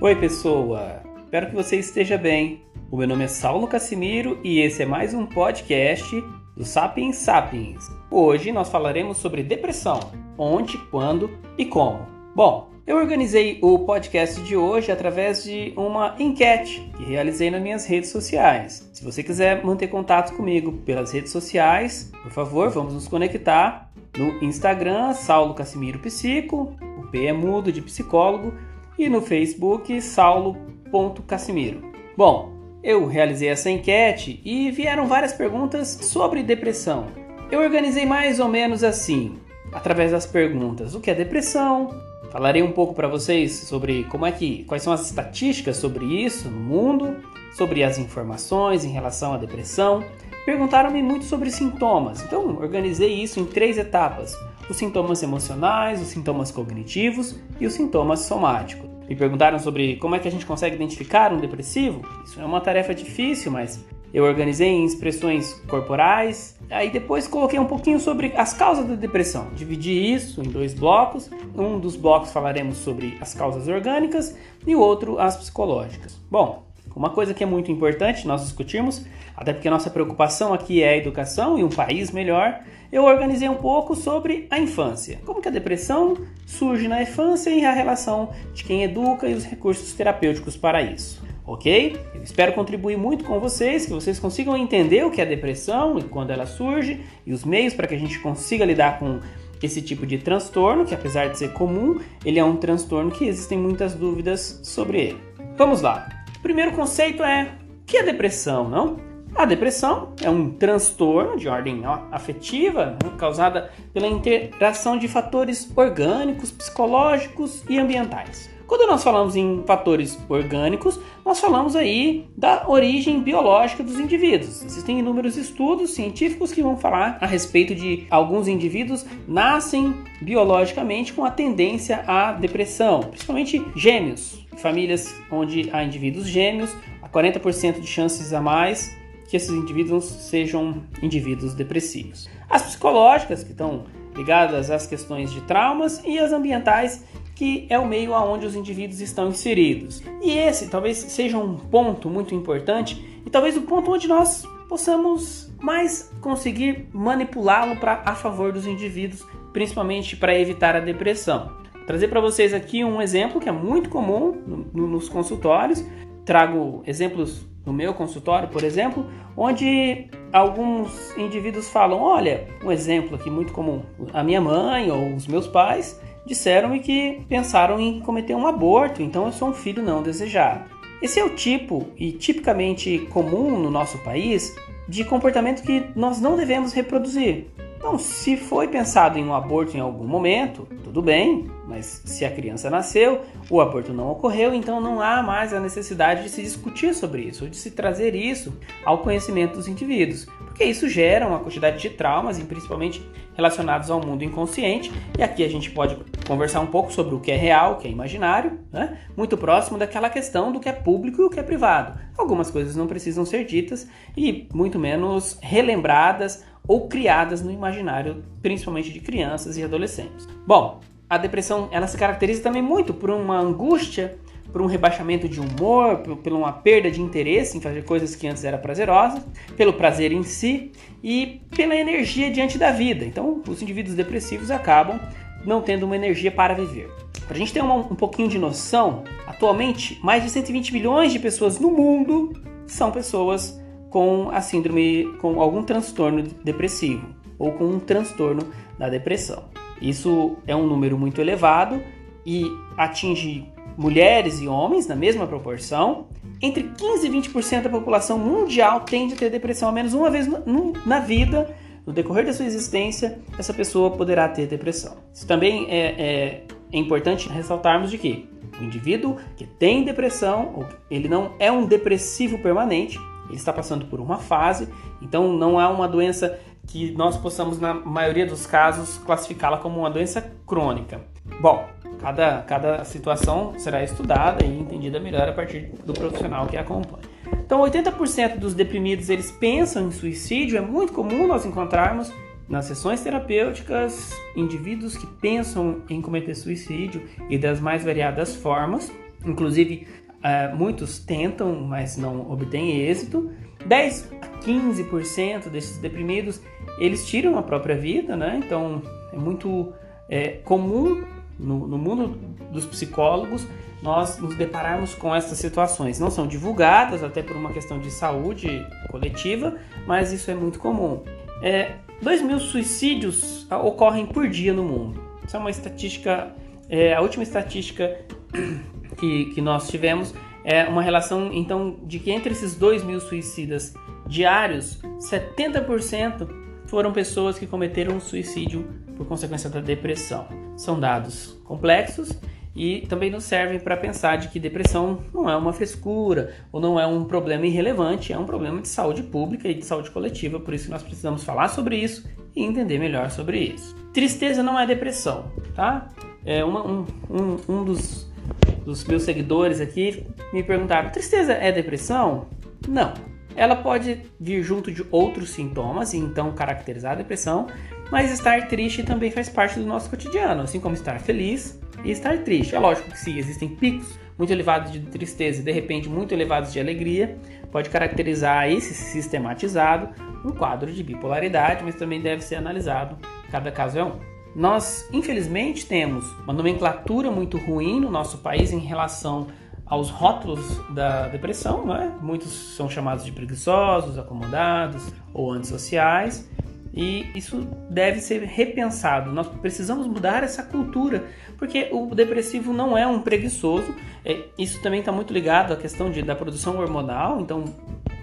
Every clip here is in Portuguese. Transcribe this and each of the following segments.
Oi, pessoa! Espero que você esteja bem. O meu nome é Saulo Casimiro e esse é mais um podcast do Sapiens Sapiens. Hoje nós falaremos sobre depressão, onde, quando e como. Bom, eu organizei o podcast de hoje através de uma enquete que realizei nas minhas redes sociais. Se você quiser manter contato comigo pelas redes sociais, por favor, vamos nos conectar no Instagram, Saulo Casimiro Psico, o P é mudo de psicólogo, e no Facebook, saulo.casimiro. Bom, eu realizei essa enquete e vieram várias perguntas sobre depressão. Eu organizei mais ou menos assim, através das perguntas: o que é depressão? Falarei um pouco para vocês sobre como é que, quais são as estatísticas sobre isso no mundo, sobre as informações em relação à depressão. Perguntaram-me muito sobre sintomas, então organizei isso em três etapas: os sintomas emocionais, os sintomas cognitivos e os sintomas somáticos. Me perguntaram sobre como é que a gente consegue identificar um depressivo. Isso é uma tarefa difícil, mas eu organizei em expressões corporais. Aí depois coloquei um pouquinho sobre as causas da depressão. Dividi isso em dois blocos. Um dos blocos falaremos sobre as causas orgânicas e o outro as psicológicas. Bom, uma coisa que é muito importante nós discutirmos, até porque nossa preocupação aqui é a educação e um país melhor, eu organizei um pouco sobre a infância. Como que a depressão surge na infância e a relação de quem educa e os recursos terapêuticos para isso. Ok? Eu espero contribuir muito com vocês, que vocês consigam entender o que é depressão e quando ela surge e os meios para que a gente consiga lidar com esse tipo de transtorno, que apesar de ser comum, ele é um transtorno que existem muitas dúvidas sobre ele. Vamos lá. O primeiro conceito é o que é depressão, não? A depressão é um transtorno de ordem afetiva né, causada pela interação de fatores orgânicos, psicológicos e ambientais. Quando nós falamos em fatores orgânicos, nós falamos aí da origem biológica dos indivíduos. Existem inúmeros estudos científicos que vão falar a respeito de alguns indivíduos nascem biologicamente com a tendência à depressão, principalmente gêmeos, famílias onde há indivíduos gêmeos, há 40% de chances a mais que esses indivíduos sejam indivíduos depressivos. As psicológicas, que estão ligadas às questões de traumas, e as ambientais, que é o meio aonde os indivíduos estão inseridos. E esse talvez seja um ponto muito importante e talvez o ponto onde nós possamos mais conseguir manipulá-lo para a favor dos indivíduos, principalmente para evitar a depressão. Trazer para vocês aqui um exemplo que é muito comum no, no, nos consultórios. Trago exemplos no meu consultório, por exemplo, onde alguns indivíduos falam: olha, um exemplo aqui muito comum, a minha mãe ou os meus pais disseram que pensaram em cometer um aborto, então eu sou um filho não desejado. Esse é o tipo e tipicamente comum no nosso país de comportamento que nós não devemos reproduzir. Então, se foi pensado em um aborto em algum momento, tudo bem, mas se a criança nasceu, o aborto não ocorreu, então não há mais a necessidade de se discutir sobre isso, ou de se trazer isso ao conhecimento dos indivíduos, porque isso gera uma quantidade de traumas, e principalmente relacionados ao mundo inconsciente, e aqui a gente pode conversar um pouco sobre o que é real, o que é imaginário, né? muito próximo daquela questão do que é público e o que é privado. Algumas coisas não precisam ser ditas e muito menos relembradas ou criadas no imaginário, principalmente de crianças e adolescentes. Bom, a depressão ela se caracteriza também muito por uma angústia, por um rebaixamento de humor, por, uma perda de interesse em fazer coisas que antes eram prazerosas, pelo prazer em si e pela energia diante da vida. Então, os indivíduos depressivos acabam não tendo uma energia para viver. Para a gente ter uma, um pouquinho de noção, atualmente mais de 120 milhões de pessoas no mundo são pessoas com a síndrome, com algum transtorno depressivo ou com um transtorno da depressão. Isso é um número muito elevado e atinge mulheres e homens na mesma proporção. Entre 15 e 20% da população mundial tende a ter depressão ao menos uma vez na vida. No decorrer da sua existência, essa pessoa poderá ter depressão. Isso também é, é, é importante ressaltarmos de que o indivíduo que tem depressão, ele não é um depressivo permanente, ele está passando por uma fase, então não há uma doença que nós possamos, na maioria dos casos, classificá-la como uma doença crônica. Bom, cada, cada situação será estudada e entendida melhor a partir do profissional que a acompanha. Então, 80% dos deprimidos eles pensam em suicídio. É muito comum nós encontrarmos nas sessões terapêuticas indivíduos que pensam em cometer suicídio e das mais variadas formas. Inclusive, uh, muitos tentam, mas não obtêm êxito. 10 a 15% desses deprimidos eles tiram a própria vida, né? Então é muito é, comum no, no mundo dos psicólogos nós nos depararmos com essas situações. Não são divulgadas, até por uma questão de saúde coletiva, mas isso é muito comum. É, 2 mil suicídios ocorrem por dia no mundo. Isso é uma estatística, é, a última estatística que, que nós tivemos é uma relação, então, de que entre esses 2 mil suicidas diários, 70% foram pessoas que cometeram suicídio por consequência da depressão. São dados complexos e também nos servem para pensar de que depressão não é uma frescura ou não é um problema irrelevante, é um problema de saúde pública e de saúde coletiva, por isso nós precisamos falar sobre isso e entender melhor sobre isso. Tristeza não é depressão, tá? É uma, um, um, um dos, dos meus seguidores aqui me perguntaram: tristeza é depressão? Não. Ela pode vir junto de outros sintomas e então caracterizar a depressão, mas estar triste também faz parte do nosso cotidiano, assim como estar feliz e estar triste. É lógico que se existem picos muito elevados de tristeza e de repente muito elevados de alegria, pode caracterizar esse sistematizado um quadro de bipolaridade, mas também deve ser analisado, cada caso é um. Nós, infelizmente, temos uma nomenclatura muito ruim no nosso país em relação aos rótulos da depressão, né? muitos são chamados de preguiçosos, acomodados ou antissociais, e isso deve ser repensado. Nós precisamos mudar essa cultura, porque o depressivo não é um preguiçoso. É, isso também está muito ligado à questão de, da produção hormonal. Então,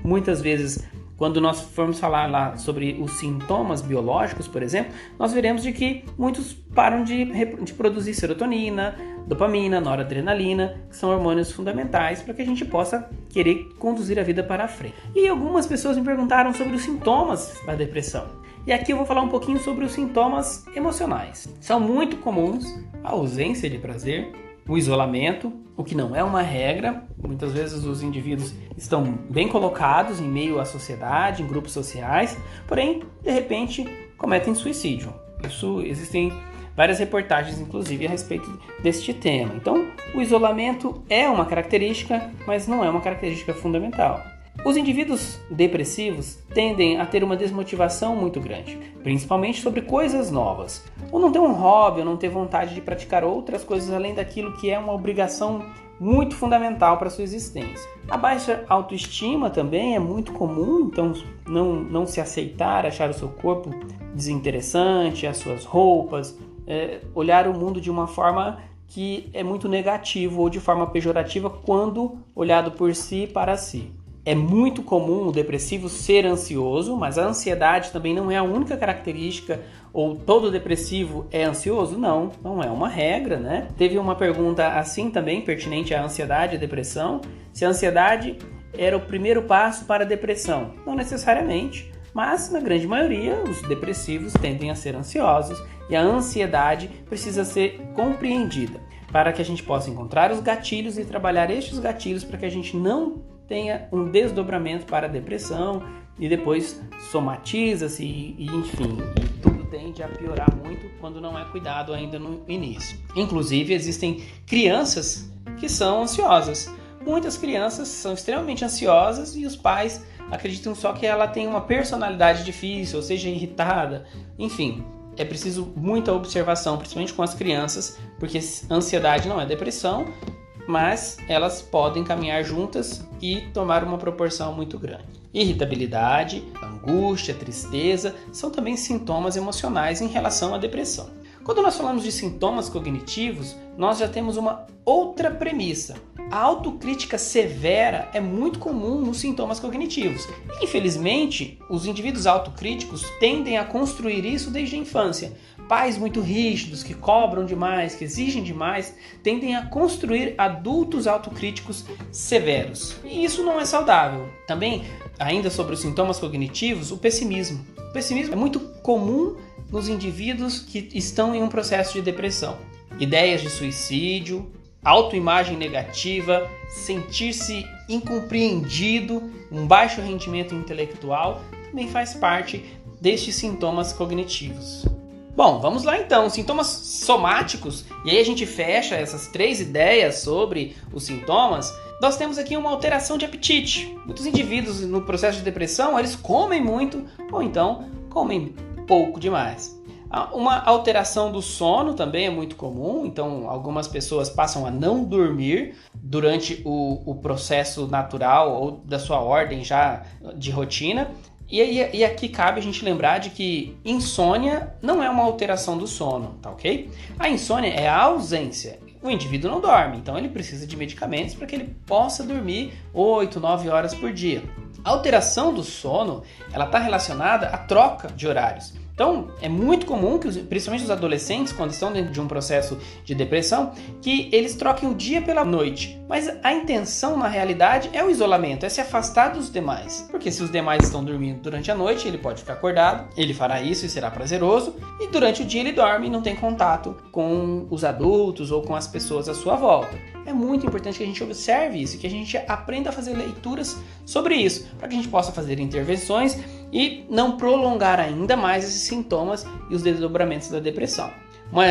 muitas vezes, quando nós formos falar lá sobre os sintomas biológicos, por exemplo, nós veremos de que muitos param de, de produzir serotonina, dopamina, noradrenalina, que são hormônios fundamentais para que a gente possa querer conduzir a vida para a frente. E algumas pessoas me perguntaram sobre os sintomas da depressão. E aqui eu vou falar um pouquinho sobre os sintomas emocionais. São muito comuns a ausência de prazer, o isolamento, o que não é uma regra. Muitas vezes os indivíduos estão bem colocados em meio à sociedade, em grupos sociais, porém, de repente, cometem suicídio. Isso existem várias reportagens, inclusive, a respeito deste tema. Então, o isolamento é uma característica, mas não é uma característica fundamental. Os indivíduos depressivos tendem a ter uma desmotivação muito grande, principalmente sobre coisas novas, ou não ter um hobby, ou não ter vontade de praticar outras coisas além daquilo que é uma obrigação muito fundamental para sua existência. A baixa autoestima também é muito comum, então não, não se aceitar, achar o seu corpo desinteressante, as suas roupas, é, olhar o mundo de uma forma que é muito negativo ou de forma pejorativa quando olhado por si para si. É muito comum o depressivo ser ansioso, mas a ansiedade também não é a única característica ou todo depressivo é ansioso? Não, não é uma regra, né? Teve uma pergunta assim também pertinente à ansiedade e depressão, se a ansiedade era o primeiro passo para a depressão. Não necessariamente, mas na grande maioria os depressivos tendem a ser ansiosos e a ansiedade precisa ser compreendida para que a gente possa encontrar os gatilhos e trabalhar estes gatilhos para que a gente não tenha um desdobramento para a depressão e depois somatiza-se e, e, enfim, tende a piorar muito quando não é cuidado ainda no início. Inclusive existem crianças que são ansiosas. Muitas crianças são extremamente ansiosas e os pais acreditam só que ela tem uma personalidade difícil, ou seja, irritada. Enfim, é preciso muita observação, principalmente com as crianças, porque ansiedade não é depressão mas elas podem caminhar juntas e tomar uma proporção muito grande. Irritabilidade, angústia, tristeza são também sintomas emocionais em relação à depressão. Quando nós falamos de sintomas cognitivos, nós já temos uma outra premissa. A autocrítica severa é muito comum nos sintomas cognitivos. Infelizmente, os indivíduos autocríticos tendem a construir isso desde a infância, Pais muito rígidos, que cobram demais, que exigem demais, tendem a construir adultos autocríticos severos. E isso não é saudável. Também, ainda sobre os sintomas cognitivos, o pessimismo. O pessimismo é muito comum nos indivíduos que estão em um processo de depressão. Ideias de suicídio, autoimagem negativa, sentir-se incompreendido, um baixo rendimento intelectual, também faz parte destes sintomas cognitivos. Bom, vamos lá então. Sintomas somáticos, e aí a gente fecha essas três ideias sobre os sintomas. Nós temos aqui uma alteração de apetite. Muitos indivíduos no processo de depressão, eles comem muito ou então comem pouco demais. Ah, uma alteração do sono também é muito comum, então algumas pessoas passam a não dormir durante o, o processo natural ou da sua ordem já de rotina. E, e, aqui cabe a gente lembrar de que insônia não é uma alteração do sono, tá ok? A insônia é a ausência. O indivíduo não dorme, então ele precisa de medicamentos para que ele possa dormir 8, 9 horas por dia. A alteração do sono, ela está relacionada à troca de horários. Então, é muito comum que, principalmente os adolescentes, quando estão dentro de um processo de depressão, que eles troquem o dia pela noite. Mas a intenção, na realidade, é o isolamento, é se afastar dos demais. Porque se os demais estão dormindo durante a noite, ele pode ficar acordado, ele fará isso e será prazeroso, e durante o dia ele dorme e não tem contato com os adultos ou com as pessoas à sua volta. É muito importante que a gente observe isso, que a gente aprenda a fazer leituras sobre isso, para que a gente possa fazer intervenções e não prolongar ainda mais esses sintomas e os desdobramentos da depressão. Uma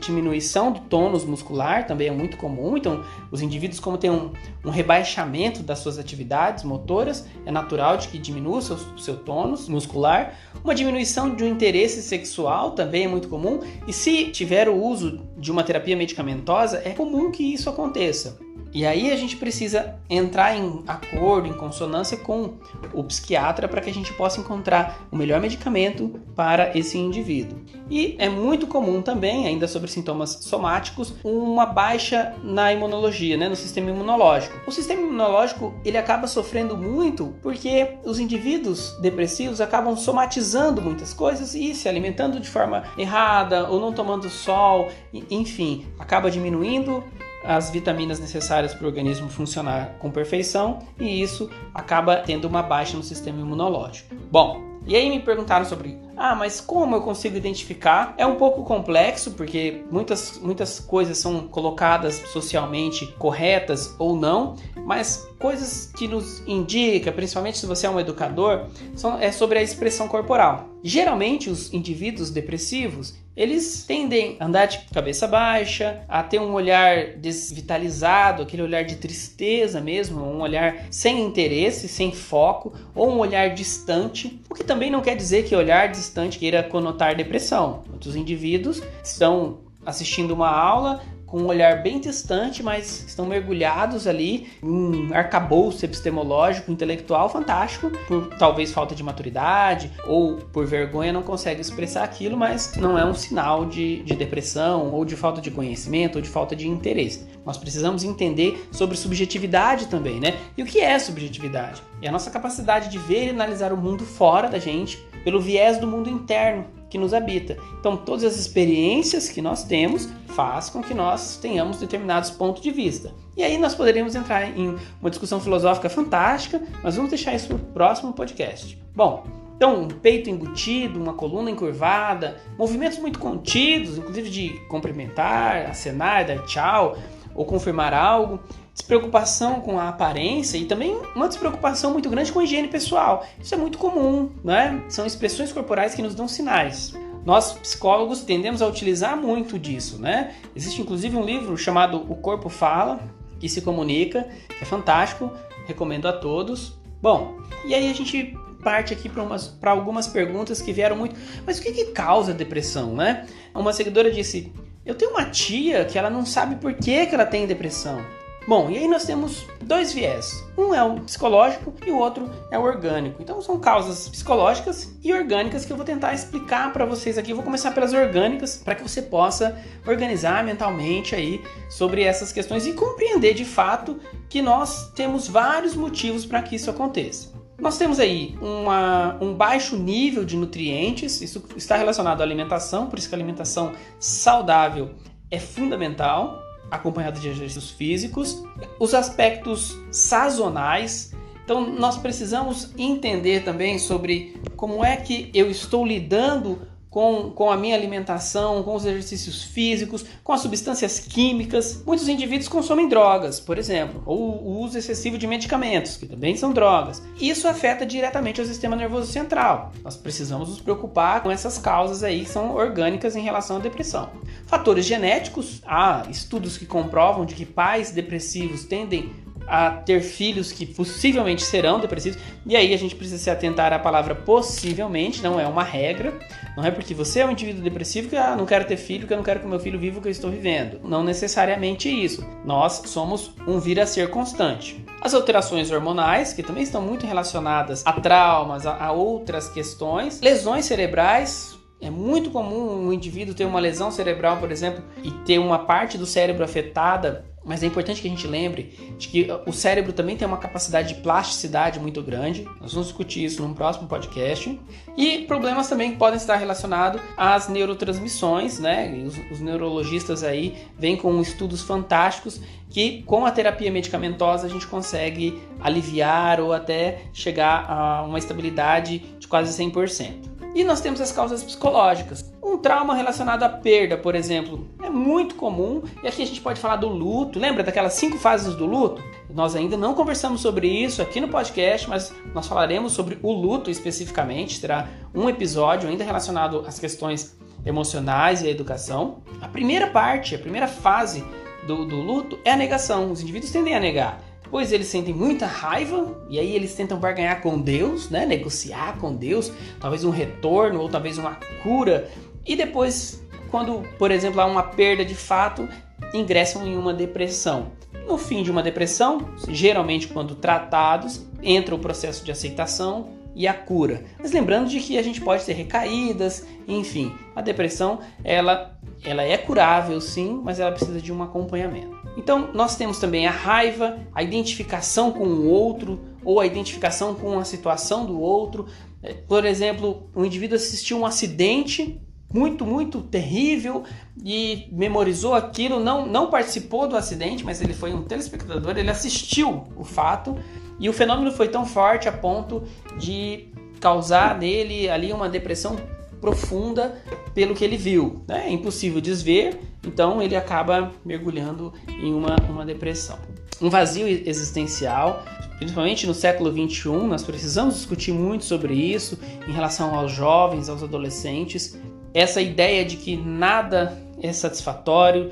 diminuição do tônus muscular também é muito comum, então os indivíduos, como têm um, um rebaixamento das suas atividades motoras, é natural de que diminua o seu, seu tônus muscular. Uma diminuição do interesse sexual também é muito comum, e se tiver o uso de uma terapia medicamentosa, é comum que isso aconteça. E aí a gente precisa entrar em acordo, em consonância com o psiquiatra para que a gente possa encontrar o melhor medicamento para esse indivíduo. E é muito comum também, ainda sobre sintomas somáticos, uma baixa na imunologia, né, no sistema imunológico. O sistema imunológico ele acaba sofrendo muito porque os indivíduos depressivos acabam somatizando muitas coisas e se alimentando de forma errada ou não tomando sol, enfim, acaba diminuindo as vitaminas necessárias para o organismo funcionar com perfeição e isso acaba tendo uma baixa no sistema imunológico. Bom, e aí me perguntaram sobre, ah, mas como eu consigo identificar? É um pouco complexo porque muitas, muitas coisas são colocadas socialmente corretas ou não, mas coisas que nos indica, principalmente se você é um educador, são, é sobre a expressão corporal. Geralmente os indivíduos depressivos, eles tendem a andar de cabeça baixa, a ter um olhar desvitalizado, aquele olhar de tristeza mesmo, um olhar sem interesse, sem foco, ou um olhar distante, o que também não quer dizer que olhar distante queira conotar depressão. Muitos indivíduos estão assistindo uma aula, com um olhar bem distante, mas estão mergulhados ali em um arcabouço epistemológico, intelectual fantástico, por talvez falta de maturidade ou por vergonha não consegue expressar aquilo, mas não é um sinal de, de depressão ou de falta de conhecimento ou de falta de interesse. Nós precisamos entender sobre subjetividade também, né? E o que é subjetividade? É a nossa capacidade de ver e analisar o mundo fora da gente pelo viés do mundo interno que nos habita. Então, todas as experiências que nós temos faz com que nós tenhamos determinados pontos de vista. E aí nós poderíamos entrar em uma discussão filosófica fantástica, mas vamos deixar isso para o próximo podcast. Bom, então, um peito embutido, uma coluna encurvada, movimentos muito contidos, inclusive de cumprimentar, acenar, dar tchau ou confirmar algo, despreocupação com a aparência e também uma despreocupação muito grande com a higiene pessoal. Isso é muito comum, né? São expressões corporais que nos dão sinais. Nós psicólogos tendemos a utilizar muito disso, né? Existe inclusive um livro chamado O Corpo Fala, que se comunica, que é fantástico, recomendo a todos. Bom, e aí a gente parte aqui para algumas perguntas que vieram muito. Mas o que, que causa depressão, né? Uma seguidora disse: Eu tenho uma tia que ela não sabe por que, que ela tem depressão. Bom, e aí nós temos dois viés. Um é o psicológico e o outro é o orgânico. Então são causas psicológicas e orgânicas que eu vou tentar explicar para vocês aqui. Eu vou começar pelas orgânicas para que você possa organizar mentalmente aí sobre essas questões e compreender de fato que nós temos vários motivos para que isso aconteça. Nós temos aí uma, um baixo nível de nutrientes, isso está relacionado à alimentação, por isso que a alimentação saudável é fundamental acompanhado de exercícios físicos, os aspectos sazonais. Então, nós precisamos entender também sobre como é que eu estou lidando com, com a minha alimentação, com os exercícios físicos, com as substâncias químicas. Muitos indivíduos consomem drogas, por exemplo, ou o uso excessivo de medicamentos, que também são drogas. Isso afeta diretamente o sistema nervoso central. Nós precisamos nos preocupar com essas causas aí que são orgânicas em relação à depressão. Fatores genéticos, há estudos que comprovam de que pais depressivos tendem a ter filhos que possivelmente serão depressivos. E aí a gente precisa se atentar à palavra possivelmente, não é uma regra. Não é porque você é um indivíduo depressivo que ah, não quero ter filho, que eu não quero que meu filho viva o que eu estou vivendo. Não necessariamente isso. Nós somos um vir a ser constante. As alterações hormonais, que também estão muito relacionadas a traumas, a, a outras questões. Lesões cerebrais, é muito comum um indivíduo ter uma lesão cerebral, por exemplo, e ter uma parte do cérebro afetada mas é importante que a gente lembre de que o cérebro também tem uma capacidade de plasticidade muito grande. Nós vamos discutir isso num próximo podcast. E problemas também podem estar relacionados às neurotransmissões, né? Os, os neurologistas aí vêm com estudos fantásticos que com a terapia medicamentosa a gente consegue aliviar ou até chegar a uma estabilidade de quase 100%. E nós temos as causas psicológicas. Um trauma relacionado à perda, por exemplo, é muito comum. E aqui a gente pode falar do luto. Lembra daquelas cinco fases do luto? Nós ainda não conversamos sobre isso aqui no podcast, mas nós falaremos sobre o luto especificamente. Terá um episódio ainda relacionado às questões emocionais e à educação. A primeira parte, a primeira fase do, do luto é a negação. Os indivíduos tendem a negar pois eles sentem muita raiva e aí eles tentam barganhar com Deus, né? negociar com Deus, talvez um retorno ou talvez uma cura, e depois, quando, por exemplo, há uma perda de fato, ingressam em uma depressão. No fim de uma depressão, geralmente quando tratados, entra o processo de aceitação e a cura. Mas lembrando de que a gente pode ter recaídas, enfim, a depressão ela ela é curável sim, mas ela precisa de um acompanhamento. Então, nós temos também a raiva, a identificação com o outro ou a identificação com a situação do outro. É, por exemplo, um indivíduo assistiu um acidente muito, muito terrível e memorizou aquilo, não, não participou do acidente, mas ele foi um telespectador, ele assistiu o fato e o fenômeno foi tão forte a ponto de causar nele ali uma depressão profunda pelo que ele viu. Né? É impossível desver, então ele acaba mergulhando em uma, uma depressão. Um vazio existencial, principalmente no século XXI, nós precisamos discutir muito sobre isso em relação aos jovens, aos adolescentes. Essa ideia de que nada é satisfatório,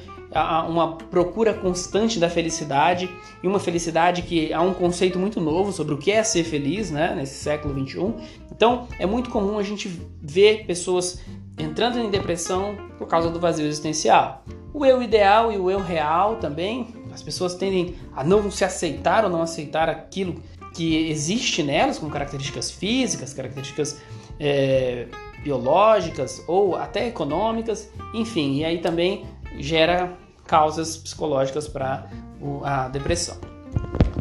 uma procura constante da felicidade e uma felicidade que há um conceito muito novo sobre o que é ser feliz, né, nesse século 21. Então, é muito comum a gente ver pessoas entrando em depressão por causa do vazio existencial. O eu ideal e o eu real também, as pessoas tendem a não se aceitar ou não aceitar aquilo que existe nelas, com características físicas, características é, biológicas ou até econômicas, enfim, e aí também gera causas psicológicas para a depressão.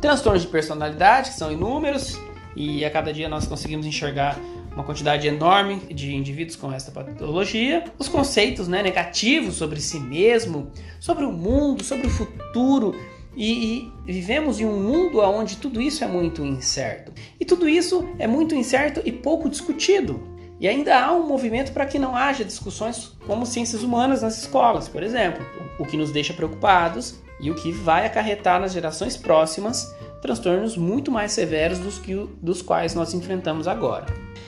Transtornos de personalidade, que são inúmeros, e a cada dia nós conseguimos enxergar uma quantidade enorme de indivíduos com esta patologia. Os conceitos né, negativos sobre si mesmo, sobre o mundo, sobre o futuro. E, e, vivemos em um mundo onde tudo isso é muito incerto. E tudo isso é muito incerto e pouco discutido. E ainda há um movimento para que não haja discussões como ciências humanas nas escolas, por exemplo, o que nos deixa preocupados e o que vai acarretar nas gerações próximas transtornos muito mais severos dos, que, dos quais nós enfrentamos agora.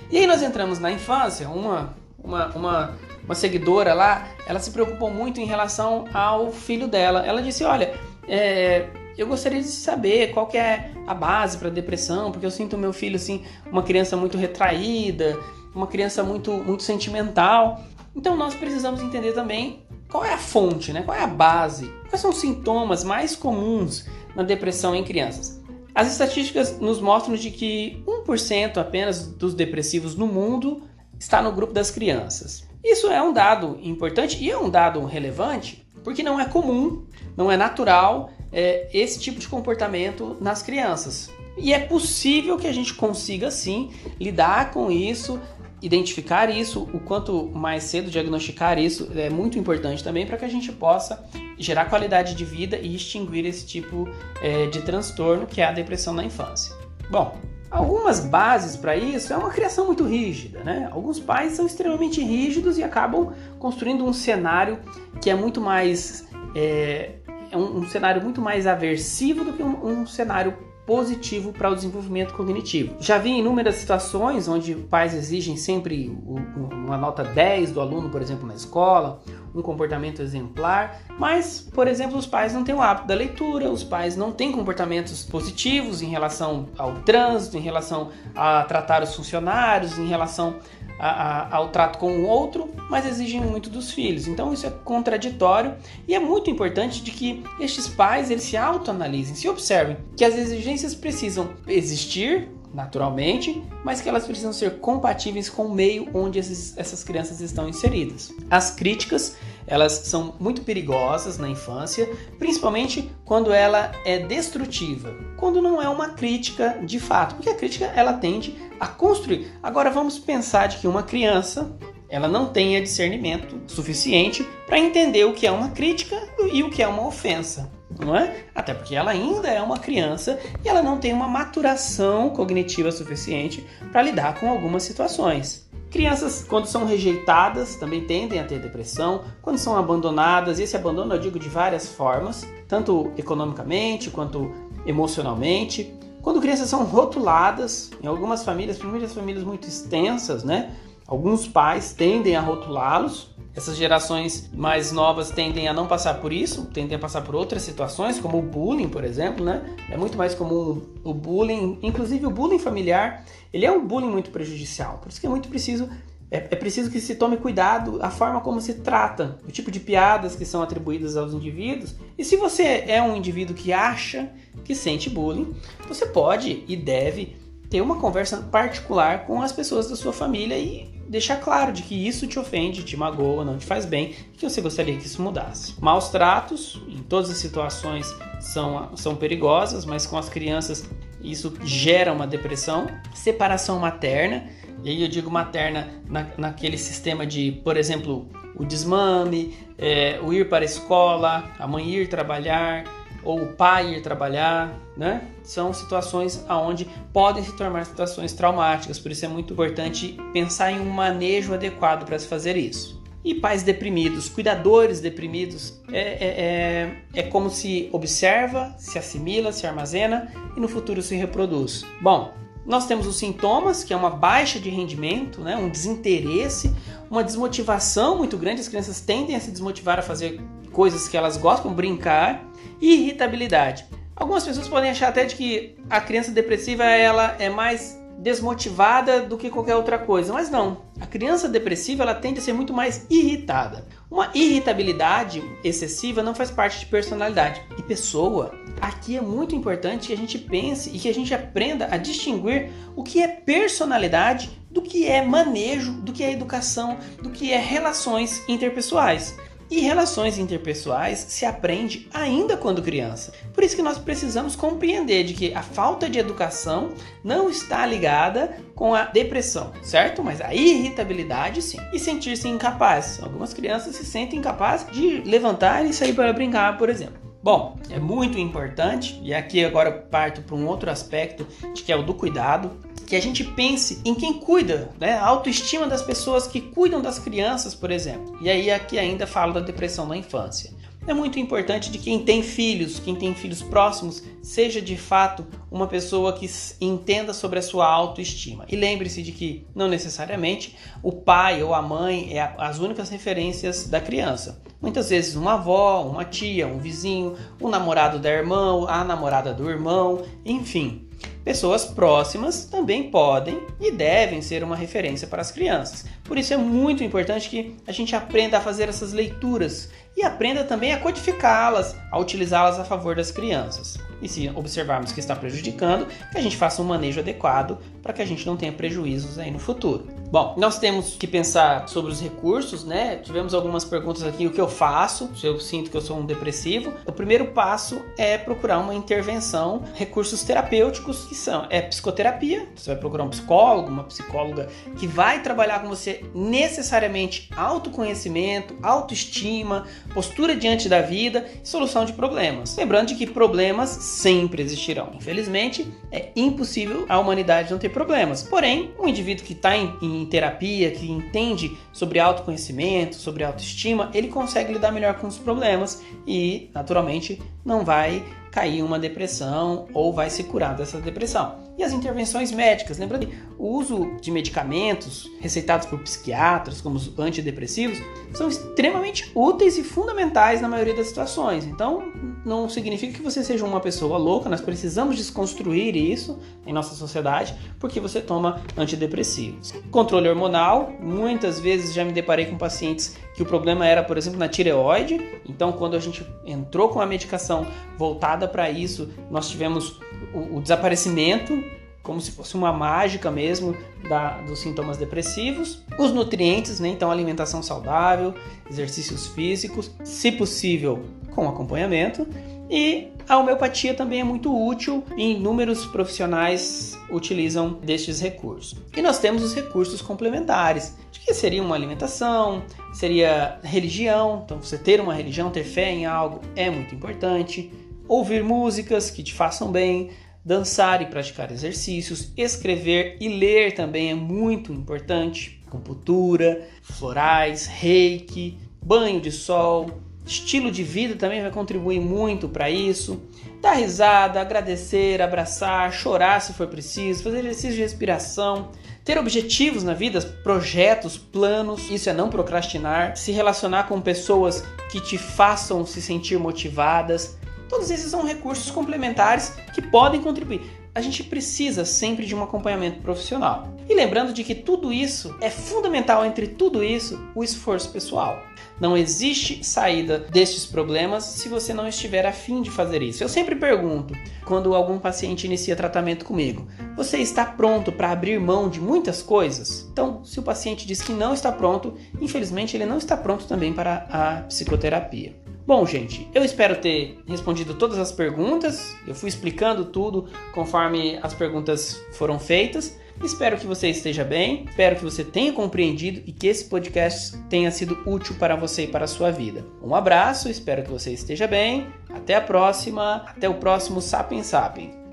E aí nós entramos na infância, uma, uma, uma, uma seguidora lá, ela se preocupou muito em relação ao filho dela. Ela disse, olha, é, eu gostaria de saber qual que é a base para depressão, porque eu sinto meu filho assim, uma criança muito retraída, uma criança muito, muito sentimental. Então nós precisamos entender também qual é a fonte, né? qual é a base, quais são os sintomas mais comuns na depressão em crianças. As estatísticas nos mostram de que 1% apenas dos depressivos no mundo está no grupo das crianças. Isso é um dado importante e é um dado relevante porque não é comum, não é natural é, esse tipo de comportamento nas crianças. E é possível que a gente consiga sim lidar com isso identificar isso o quanto mais cedo, diagnosticar isso é muito importante também para que a gente possa gerar qualidade de vida e extinguir esse tipo é, de transtorno que é a depressão na infância. Bom, Algumas bases para isso é uma criação muito rígida, né? Alguns pais são extremamente rígidos e acabam construindo um cenário que é muito mais é, é um, um, cenário muito mais aversivo do que um, um cenário positivo para o desenvolvimento cognitivo. Já vi inúmeras situações onde pais exigem sempre uma nota 10 do aluno, por exemplo, na escola, um comportamento exemplar, mas, por exemplo, os pais não têm o hábito da leitura, os pais não têm comportamentos positivos em relação ao trânsito, em relação a tratar os funcionários, em relação a, a, ao trato com o outro, mas exigem muito dos filhos. Então isso é contraditório e é muito importante de que estes pais eles se autoanalisem, se observem que as exigências precisam existir naturalmente, mas que elas precisam ser compatíveis com o meio onde esses, essas crianças estão inseridas. As críticas elas são muito perigosas na infância, principalmente quando ela é destrutiva, quando não é uma crítica de fato, porque a crítica ela tende a construir. Agora vamos pensar de que uma criança ela não tenha discernimento suficiente para entender o que é uma crítica e o que é uma ofensa, não é? Até porque ela ainda é uma criança e ela não tem uma maturação cognitiva suficiente para lidar com algumas situações. Crianças, quando são rejeitadas, também tendem a ter depressão. Quando são abandonadas, e esse abandono eu digo de várias formas, tanto economicamente quanto emocionalmente. Quando crianças são rotuladas, em algumas famílias, principalmente as famílias muito extensas, né? Alguns pais tendem a rotulá-los. Essas gerações mais novas tendem a não passar por isso, tendem a passar por outras situações, como o bullying, por exemplo, né? É muito mais comum o bullying, inclusive o bullying familiar, ele é um bullying muito prejudicial. Por isso que é muito preciso é, é, preciso que se tome cuidado a forma como se trata, o tipo de piadas que são atribuídas aos indivíduos. E se você é um indivíduo que acha que sente bullying, você pode e deve ter uma conversa particular com as pessoas da sua família e deixar claro de que isso te ofende, te magoa, não te faz bem e que você gostaria que isso mudasse. Maus tratos, em todas as situações, são, são perigosas, mas com as crianças isso gera uma depressão. Separação materna, e aí eu digo materna na, naquele sistema de, por exemplo, o desmame, é, o ir para a escola, a mãe ir trabalhar, ou o pai ir trabalhar, né? São situações aonde podem se tornar situações traumáticas, por isso é muito importante pensar em um manejo adequado para se fazer isso. E pais deprimidos, cuidadores deprimidos, é, é, é, é como se observa, se assimila, se armazena e no futuro se reproduz. Bom, nós temos os sintomas, que é uma baixa de rendimento, né, um desinteresse, uma desmotivação muito grande. As crianças tendem a se desmotivar a fazer coisas que elas gostam, brincar, irritabilidade. Algumas pessoas podem achar até de que a criança depressiva ela é mais desmotivada do que qualquer outra coisa, mas não. A criança depressiva ela tende a ser muito mais irritada. Uma irritabilidade excessiva não faz parte de personalidade. E pessoa, aqui é muito importante que a gente pense e que a gente aprenda a distinguir o que é personalidade do que é manejo, do que é educação, do que é relações interpessoais. E relações interpessoais se aprende ainda quando criança. Por isso que nós precisamos compreender de que a falta de educação não está ligada com a depressão, certo? Mas a irritabilidade sim. E sentir-se incapaz. Algumas crianças se sentem incapazes de levantar e sair para brincar, por exemplo. Bom, é muito importante, e aqui agora parto para um outro aspecto, que é o do cuidado que a gente pense em quem cuida, né? A autoestima das pessoas que cuidam das crianças, por exemplo. E aí aqui ainda falo da depressão na infância. É muito importante de quem tem filhos, quem tem filhos próximos, seja de fato uma pessoa que entenda sobre a sua autoestima. E lembre-se de que não necessariamente o pai ou a mãe é as únicas referências da criança. Muitas vezes uma avó, uma tia, um vizinho, o namorado da irmã, a namorada do irmão, enfim. Pessoas próximas também podem e devem ser uma referência para as crianças. Por isso é muito importante que a gente aprenda a fazer essas leituras e aprenda também a codificá-las, a utilizá-las a favor das crianças. E se observarmos que está prejudicando, que a gente faça um manejo adequado para que a gente não tenha prejuízos aí no futuro. Bom, nós temos que pensar sobre os recursos, né? Tivemos algumas perguntas aqui, o que eu faço se eu sinto que eu sou um depressivo. O primeiro passo é procurar uma intervenção, recursos terapêuticos que são é psicoterapia. Você vai procurar um psicólogo, uma psicóloga que vai trabalhar com você necessariamente autoconhecimento, autoestima, postura diante da vida solução de problemas. Lembrando de que problemas sempre existirão. Infelizmente, é impossível a humanidade não ter problemas. Porém, um indivíduo que está em, em terapia, que entende sobre autoconhecimento, sobre autoestima, ele consegue lidar melhor com os problemas e, naturalmente, não vai cair uma depressão ou vai se curar dessa depressão. E as intervenções médicas, lembrando que o uso de medicamentos receitados por psiquiatras, como os antidepressivos, são extremamente úteis e fundamentais na maioria das situações. Então, não significa que você seja uma pessoa louca, nós precisamos desconstruir isso em nossa sociedade porque você toma antidepressivos. Controle hormonal, muitas vezes já me deparei com pacientes que o problema era, por exemplo, na tireoide. Então, quando a gente entrou com a medicação voltada para isso, nós tivemos o, o, desaparecimento, como se fosse uma mágica mesmo, da, dos sintomas depressivos. Os nutrientes, né? Então, alimentação saudável, exercícios físicos, se possível, com acompanhamento. E a homeopatia também é muito útil e inúmeros profissionais utilizam destes recursos. E nós temos os recursos complementares, que seria uma alimentação, seria religião. Então, você ter uma religião, ter fé em algo é muito importante. Ouvir músicas que te façam bem, dançar e praticar exercícios, escrever e ler também é muito importante. Acupuntura, florais, reiki, banho de sol, estilo de vida também vai contribuir muito para isso. Dar risada, agradecer, abraçar, chorar se for preciso, fazer exercício de respiração, ter objetivos na vida, projetos, planos, isso é não procrastinar, se relacionar com pessoas que te façam se sentir motivadas. Todos esses são recursos complementares que podem contribuir. A gente precisa sempre de um acompanhamento profissional. E lembrando de que tudo isso é fundamental entre tudo isso o esforço pessoal. Não existe saída destes problemas se você não estiver afim de fazer isso. Eu sempre pergunto, quando algum paciente inicia tratamento comigo, você está pronto para abrir mão de muitas coisas? Então, se o paciente diz que não está pronto, infelizmente ele não está pronto também para a psicoterapia. Bom, gente, eu espero ter respondido todas as perguntas. Eu fui explicando tudo conforme as perguntas foram feitas. Espero que você esteja bem, espero que você tenha compreendido e que esse podcast tenha sido útil para você e para a sua vida. Um abraço, espero que você esteja bem. Até a próxima, até o próximo Sapiens Sapiens.